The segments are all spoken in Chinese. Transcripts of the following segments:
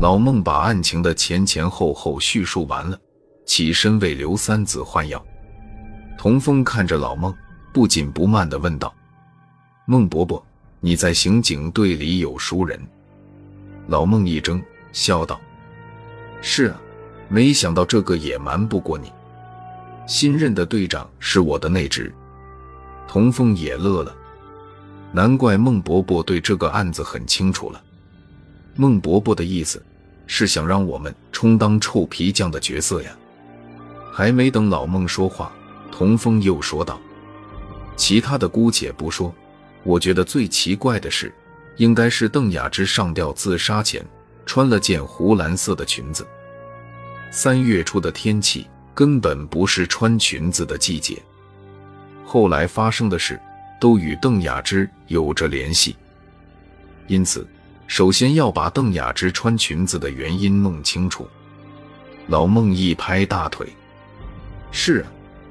老孟把案情的前前后后叙述完了，起身为刘三子换药。童峰看着老孟，不紧不慢地问道：“孟伯伯，你在刑警队里有熟人？”老孟一怔，笑道：“是啊，没想到这个也瞒不过你。新任的队长是我的内侄。”童峰也乐了，难怪孟伯伯对这个案子很清楚了。孟伯伯的意思是想让我们充当臭皮匠的角色呀。还没等老孟说话，童峰又说道：“其他的姑且不说，我觉得最奇怪的是。”应该是邓雅芝上吊自杀前穿了件湖蓝色的裙子。三月初的天气根本不是穿裙子的季节。后来发生的事都与邓雅芝有着联系，因此首先要把邓雅芝穿裙子的原因弄清楚。老孟一拍大腿：“是啊，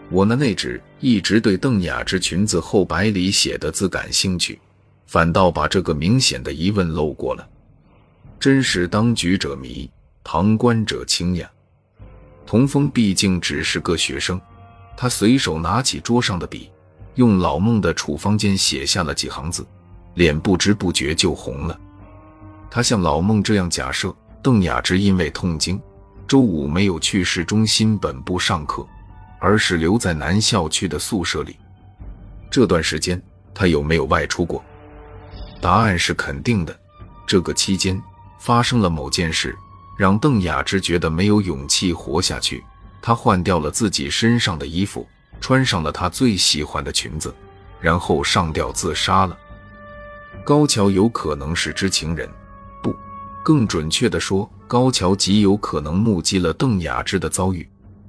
我那内侄一直对邓雅芝裙子后白里写的字感兴趣。”反倒把这个明显的疑问漏过了，真是当局者迷，旁观者清呀。童峰毕竟只是个学生，他随手拿起桌上的笔，用老孟的处方笺写下了几行字，脸不知不觉就红了。他像老孟这样假设，邓雅芝因为痛经，周五没有去市中心本部上课，而是留在南校区的宿舍里。这段时间，他有没有外出过？答案是肯定的。这个期间发生了某件事，让邓雅芝觉得没有勇气活下去。她换掉了自己身上的衣服，穿上了她最喜欢的裙子，然后上吊自杀了。高桥有可能是知情人，更准确的说，高桥极有可能目击了邓雅芝的遭遇，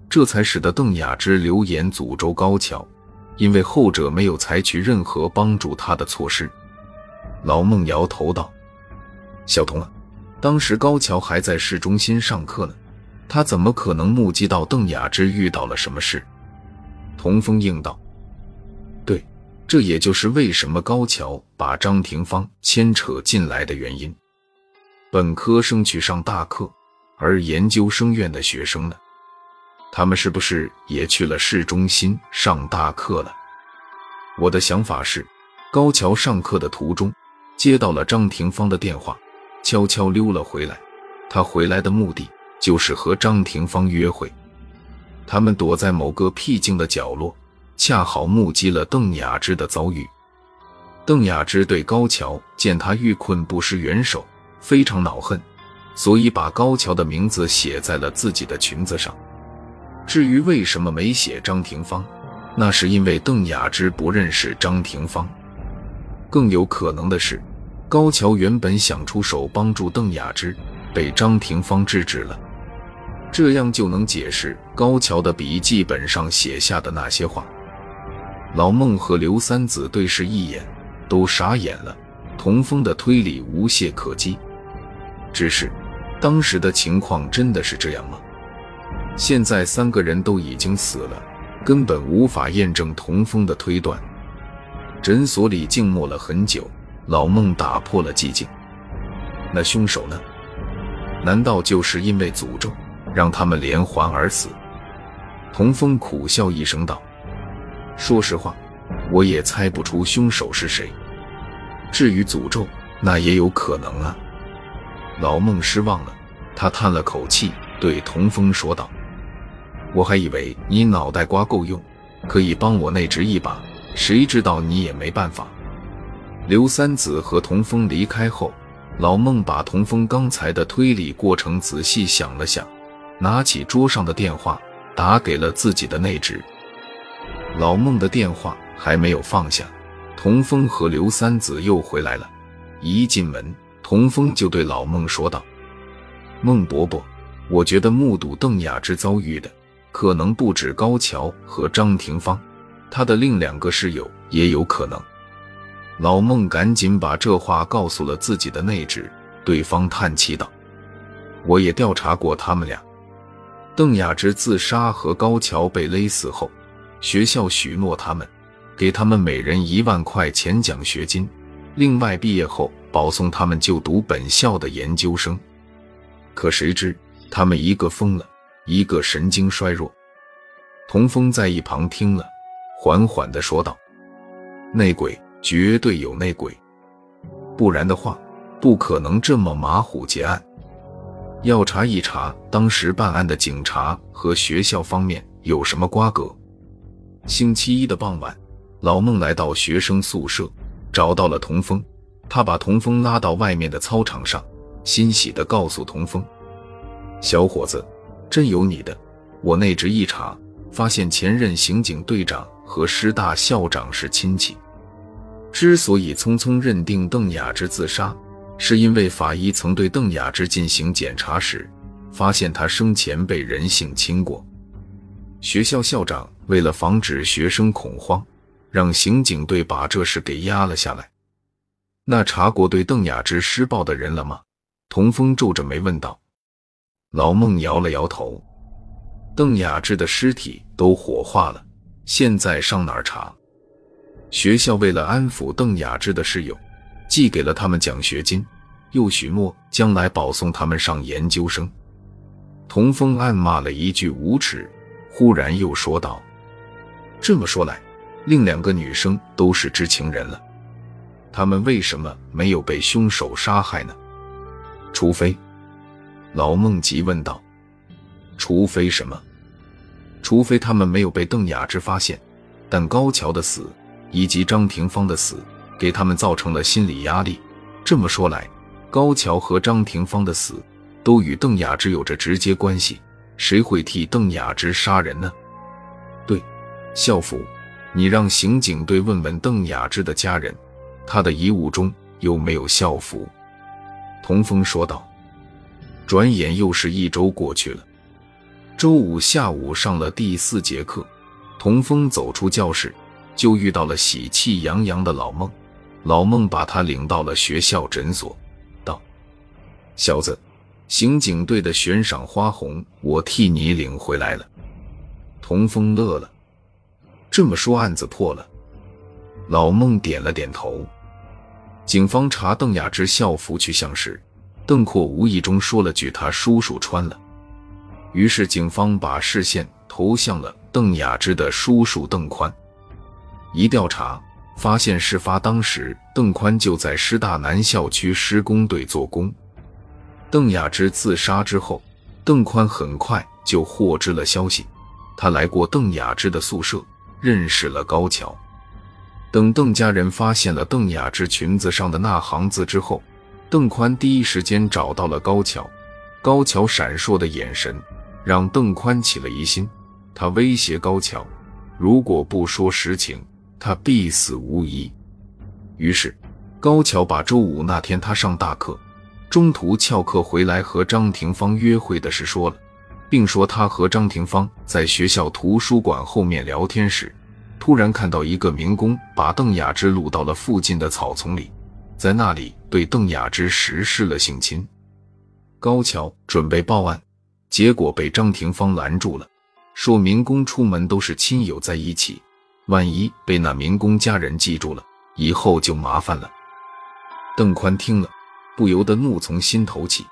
这才使得邓雅芝留言诅咒高桥，因为后者没有采取任何帮助他的措施。老孟摇头道：“小童啊，当时高桥还在市中心上课呢，他怎么可能目击到邓雅芝遇到了什么事？”童风应道：“对，这也就是为什么高桥把张廷芳牵扯进来的原因。本科生去上大课，而研究生院的学生呢？他们是不是也去了市中心上大课了？我的想法是，高桥上课的途中。”接到了张廷芳的电话，悄悄溜了回来。他回来的目的就是和张廷芳约会。他们躲在某个僻静的角落，恰好目击了邓雅芝的遭遇。邓雅芝对高桥见他遇困不施援手，非常恼恨，所以把高桥的名字写在了自己的裙子上。至于为什么没写张廷芳，那是因为邓雅芝不认识张廷芳。更有可能的是。高桥原本想出手帮助邓雅芝，被张廷芳制止了，这样就能解释高桥的笔记本上写下的那些话。老孟和刘三子对视一眼，都傻眼了。童风的推理无懈可击，只是当时的情况真的是这样吗？现在三个人都已经死了，根本无法验证童风的推断。诊所里静默了很久。老孟打破了寂静。那凶手呢？难道就是因为诅咒，让他们连环而死？童风苦笑一声道：“说实话，我也猜不出凶手是谁。至于诅咒，那也有可能啊。”老孟失望了，他叹了口气，对童风说道：“我还以为你脑袋瓜够用，可以帮我内职一把，谁知道你也没办法。”刘三子和童风离开后，老孟把童风刚才的推理过程仔细想了想，拿起桌上的电话打给了自己的内侄。老孟的电话还没有放下，童风和刘三子又回来了。一进门，童峰就对老孟说道：“孟伯伯，我觉得目睹邓雅芝遭遇的可能不止高桥和张廷芳，他的另两个室友也有可能。”老孟赶紧把这话告诉了自己的内侄，对方叹气道：“我也调查过他们俩。邓雅芝自杀和高桥被勒死后，学校许诺他们，给他们每人一万块钱奖学金，另外毕业后保送他们就读本校的研究生。可谁知他们一个疯了，一个神经衰弱。童风在一旁听了，缓缓地说道：“内鬼，绝对有内鬼，不然的话，不可能这么马虎结案。要查一查当时办案的警察和学校方面有什么瓜葛。”星期一的傍晚，老孟来到学生宿舍，找到了童风。他把童风拉到外面的操场上，欣喜地告诉童风：“小伙子，真有你的！我内职一查。”发现前任刑警队长和师大校长是亲戚。之所以匆匆认定邓雅芝自杀，是因为法医曾对邓雅芝进行检查时，发现她生前被人性侵过。学校校长为了防止学生恐慌，让刑警队把这事给压了下来。那查过对邓雅芝施暴的人了吗？童风皱着眉问道。老孟摇了摇头。邓雅芝的尸体都火化了，现在上哪儿查？学校为了安抚邓雅芝的室友，寄给了他们奖学金，又许诺将来保送他们上研究生。童风暗骂了一句无耻，忽然又说道：“这么说来，另两个女生都是知情人了，他们为什么没有被凶手杀害呢？除非……”老孟急问道。除非什么？除非他们没有被邓雅芝发现，但高桥的死以及张廷芳的死给他们造成了心理压力。这么说来，高桥和张廷芳的死都与邓雅芝有着直接关系。谁会替邓雅芝杀人呢？对，校服，你让刑警队问问邓雅芝的家人，他的遗物中有没有校服？童风说道。转眼又是一周过去了。周五下午上了第四节课，童风走出教室，就遇到了喜气洋洋的老孟。老孟把他领到了学校诊所，道：“小子，刑警队的悬赏花红我替你领回来了。”童风乐了，这么说案子破了？老孟点了点头。警方查邓雅芝校服去向时，邓阔无意中说了句：“他叔叔穿了。”于是，警方把视线投向了邓雅芝的叔叔邓宽。一调查，发现事发当时，邓宽就在师大南校区施工队做工。邓雅芝自杀之后，邓宽很快就获知了消息。他来过邓雅芝的宿舍，认识了高桥。等邓家人发现了邓雅芝裙子上的那行字之后，邓宽第一时间找到了高桥。高桥闪烁的眼神。让邓宽起了疑心，他威胁高桥，如果不说实情，他必死无疑。于是，高桥把周五那天他上大课，中途翘课回来和张廷芳约会的事说了，并说他和张廷芳在学校图书馆后面聊天时，突然看到一个民工把邓雅芝掳到了附近的草丛里，在那里对邓雅芝实施了性侵。高桥准备报案。结果被张廷芳拦住了，说民工出门都是亲友在一起，万一被那民工家人记住了，以后就麻烦了。邓宽听了，不由得怒从心头起。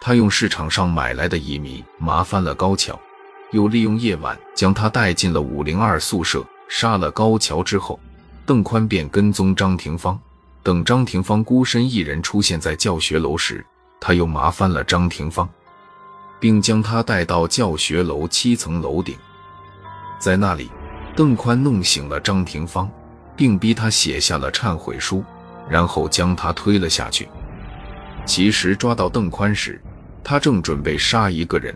他用市场上买来的乙醚麻翻了高桥，又利用夜晚将他带进了五零二宿舍，杀了高桥之后，邓宽便跟踪张廷芳。等张廷芳孤身一人出现在教学楼时，他又麻烦了张廷芳。并将他带到教学楼七层楼顶，在那里，邓宽弄醒了张廷芳，并逼他写下了忏悔书，然后将他推了下去。其实抓到邓宽时，他正准备杀一个人，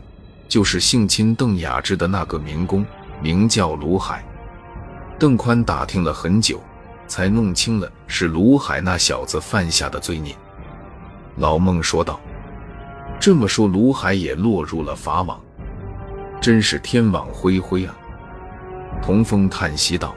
就是性侵邓雅芝的那个民工，名叫卢海。邓宽打听了很久，才弄清了是卢海那小子犯下的罪孽。老孟说道。这么说，卢海也落入了法网，真是天网恢恢啊！童风叹息道。